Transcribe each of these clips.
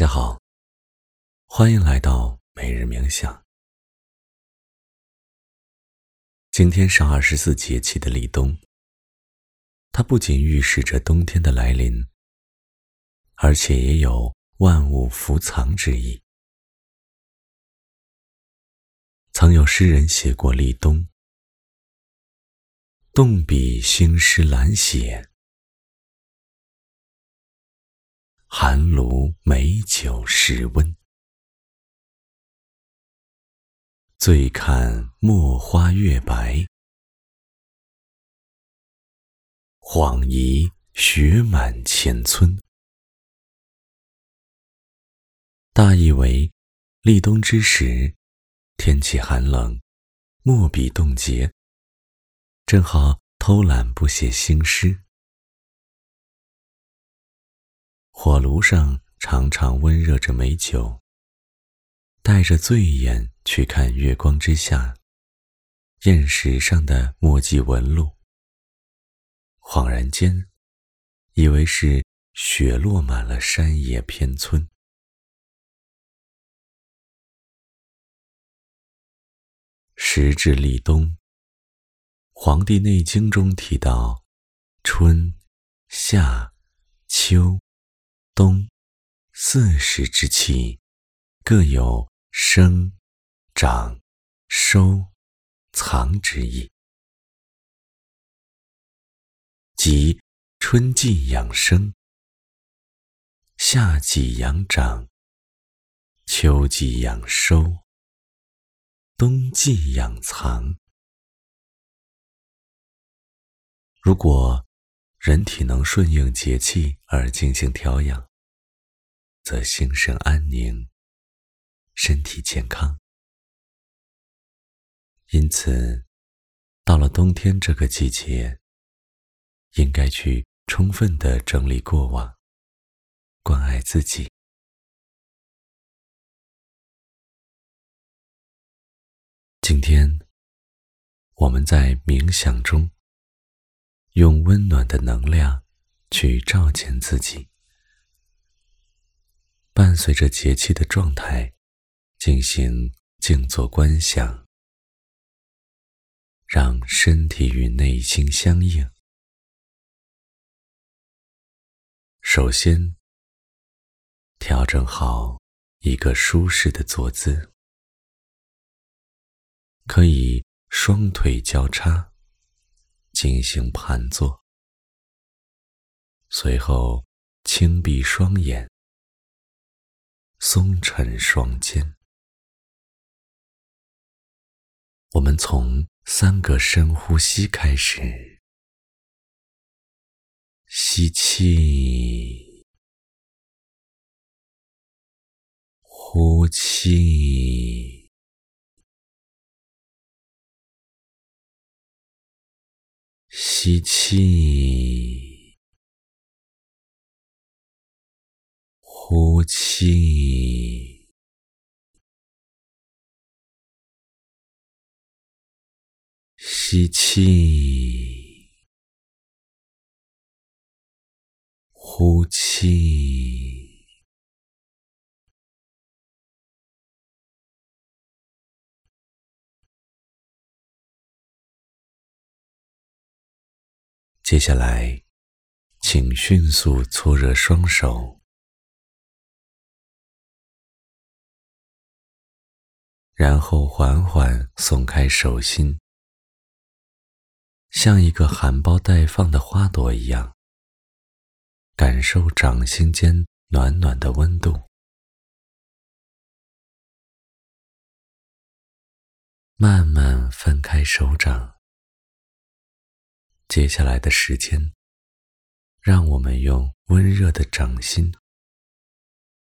大家好，欢迎来到每日冥想。今天是二十四节气的立冬，它不仅预示着冬天的来临，而且也有万物伏藏之意。曾有诗人写过立冬：“动笔兴诗懒写。”寒炉美酒时温，醉看墨花月白，恍疑雪满前村。大意为：立冬之时，天气寒冷，墨笔冻结，正好偷懒不写新诗。火炉上常常温热着美酒，带着醉眼去看月光之下砚石上的墨迹纹路。恍然间，以为是雪落满了山野偏村。时至立冬，《黄帝内经》中提到，春、夏、秋。冬，四时之气，各有生、长、收、藏之意。即春季养生，夏季养长，秋季养收，冬季养藏。如果人体能顺应节气而进行调养，则心神安宁，身体健康。因此，到了冬天这个季节，应该去充分的整理过往，关爱自己。今天，我们在冥想中，用温暖的能量去照见自己。伴随着节气的状态，进行静坐观想，让身体与内心相应。首先，调整好一个舒适的坐姿，可以双腿交叉进行盘坐，随后轻闭双眼。松沉双肩，我们从三个深呼吸开始：吸气，呼气，吸气。呼气，吸气，呼气。接下来，请迅速搓热双手。然后缓缓松开手心，像一个含苞待放的花朵一样，感受掌心间暖暖的温度。慢慢分开手掌。接下来的时间，让我们用温热的掌心，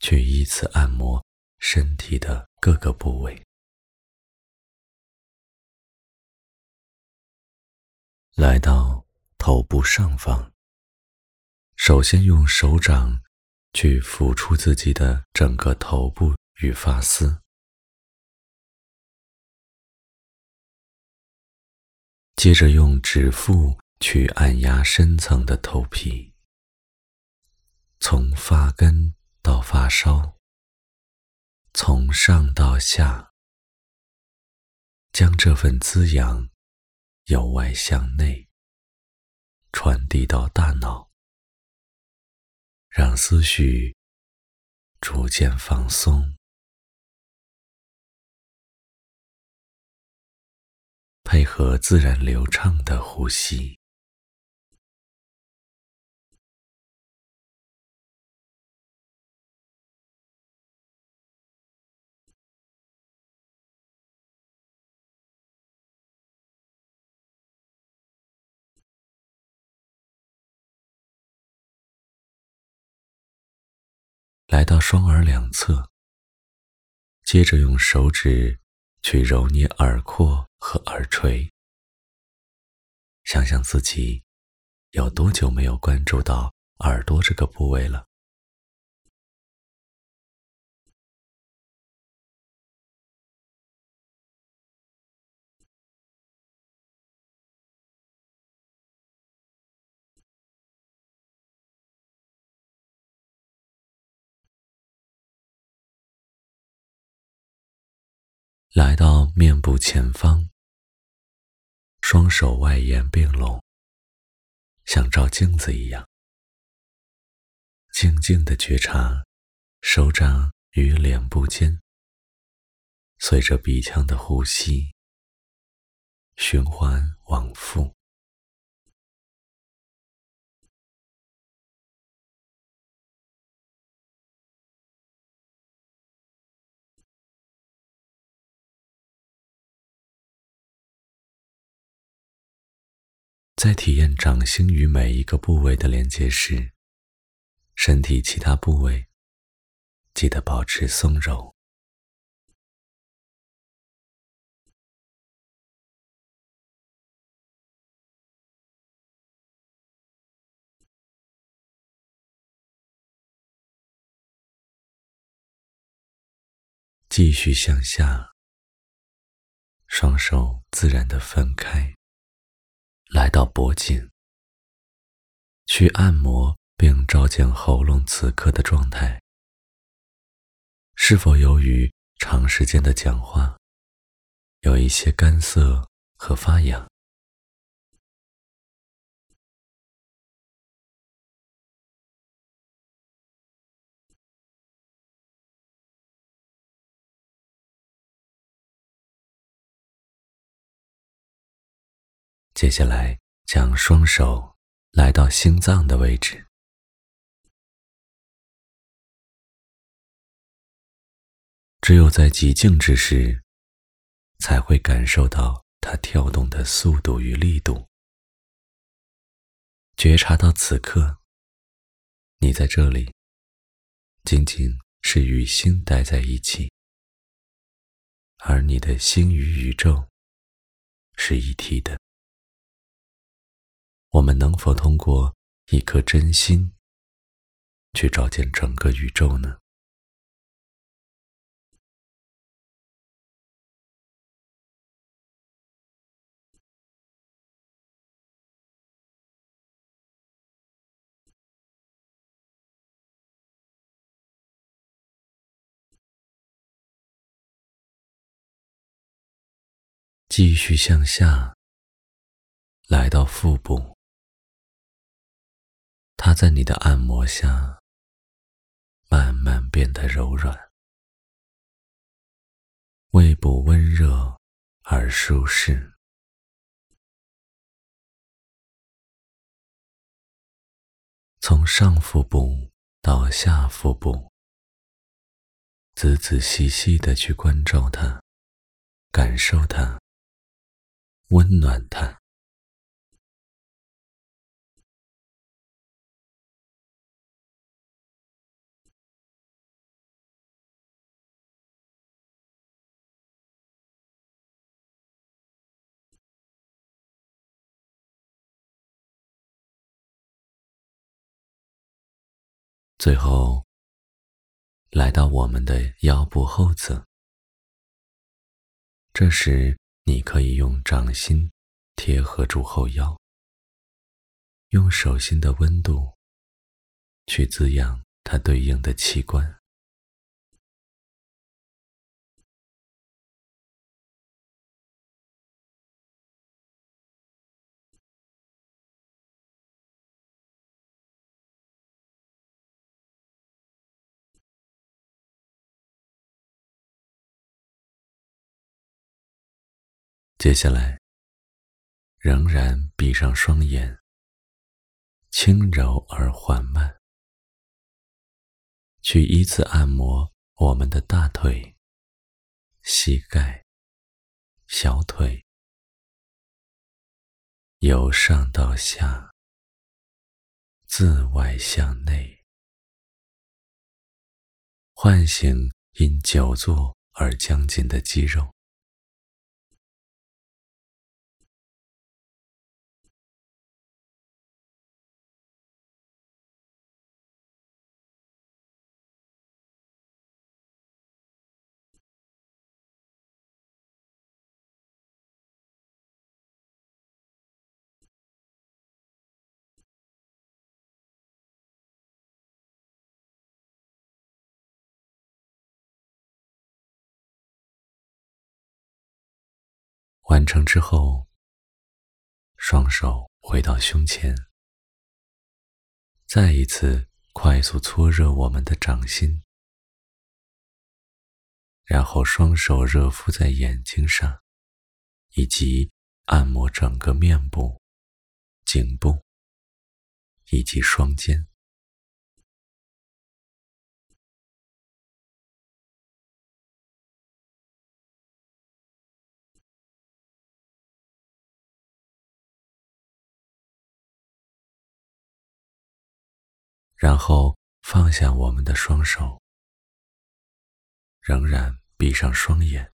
去依次按摩身体的各个部位。来到头部上方，首先用手掌去抚触自己的整个头部与发丝，接着用指腹去按压深层的头皮，从发根到发梢，从上到下，将这份滋养由外向内传递到大脑，让思绪逐渐放松，配合自然流畅的呼吸。来到双耳两侧，接着用手指去揉捏耳廓和耳垂，想想自己有多久没有关注到耳朵这个部位了。来到面部前方，双手外延并拢，像照镜子一样，静静的觉察手掌与脸部间，随着鼻腔的呼吸循环往复。在体验掌心与每一个部位的连接时，身体其他部位记得保持松柔。继续向下，双手自然的分开。到脖颈，去按摩并照见喉咙此刻的状态，是否由于长时间的讲话，有一些干涩和发痒？接下来，将双手来到心脏的位置，只有在极静之时，才会感受到它跳动的速度与力度。觉察到此刻，你在这里，仅仅是与心待在一起，而你的心与宇宙是一体的。我们能否通过一颗真心，去照见整个宇宙呢？继续向下，来到腹部。它在你的按摩下，慢慢变得柔软，胃部温热而舒适。从上腹部到下腹部，仔仔细细的去关照它，感受它，温暖它。最后，来到我们的腰部后侧。这时，你可以用掌心贴合住后腰，用手心的温度去滋养它对应的器官。接下来，仍然闭上双眼，轻柔而缓慢，去依次按摩我们的大腿、膝盖、小腿，由上到下，自外向内，唤醒因久坐而僵紧的肌肉。完成之后，双手回到胸前，再一次快速搓热我们的掌心，然后双手热敷在眼睛上，以及按摩整个面部、颈部以及双肩。然后放下我们的双手，仍然闭上双眼，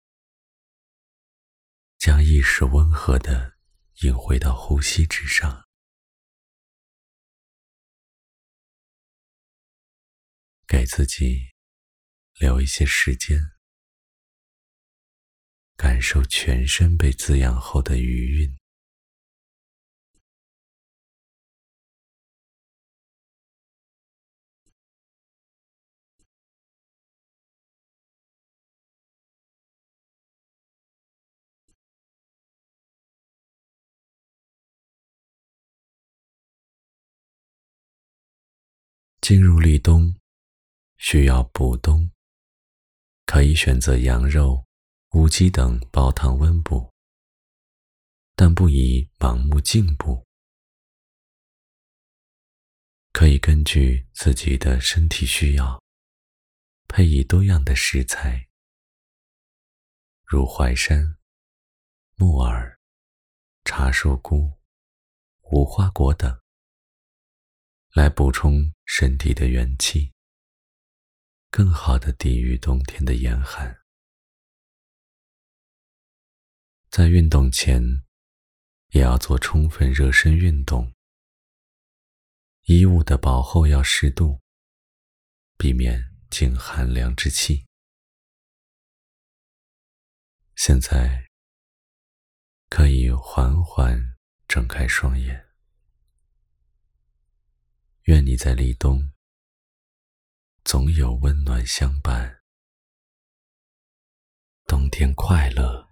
将意识温和的引回到呼吸之上，给自己留一些时间，感受全身被滋养后的余韵。进入立冬，需要补冬，可以选择羊肉、乌鸡等煲汤温补，但不宜盲目进补。可以根据自己的身体需要，配以多样的食材，如淮山、木耳、茶树菇、无花果等。来补充身体的元气，更好的抵御冬天的严寒。在运动前，也要做充分热身运动。衣物的保厚要适度，避免进寒凉之气。现在可以缓缓睁开双眼。愿你在立冬，总有温暖相伴。冬天快乐。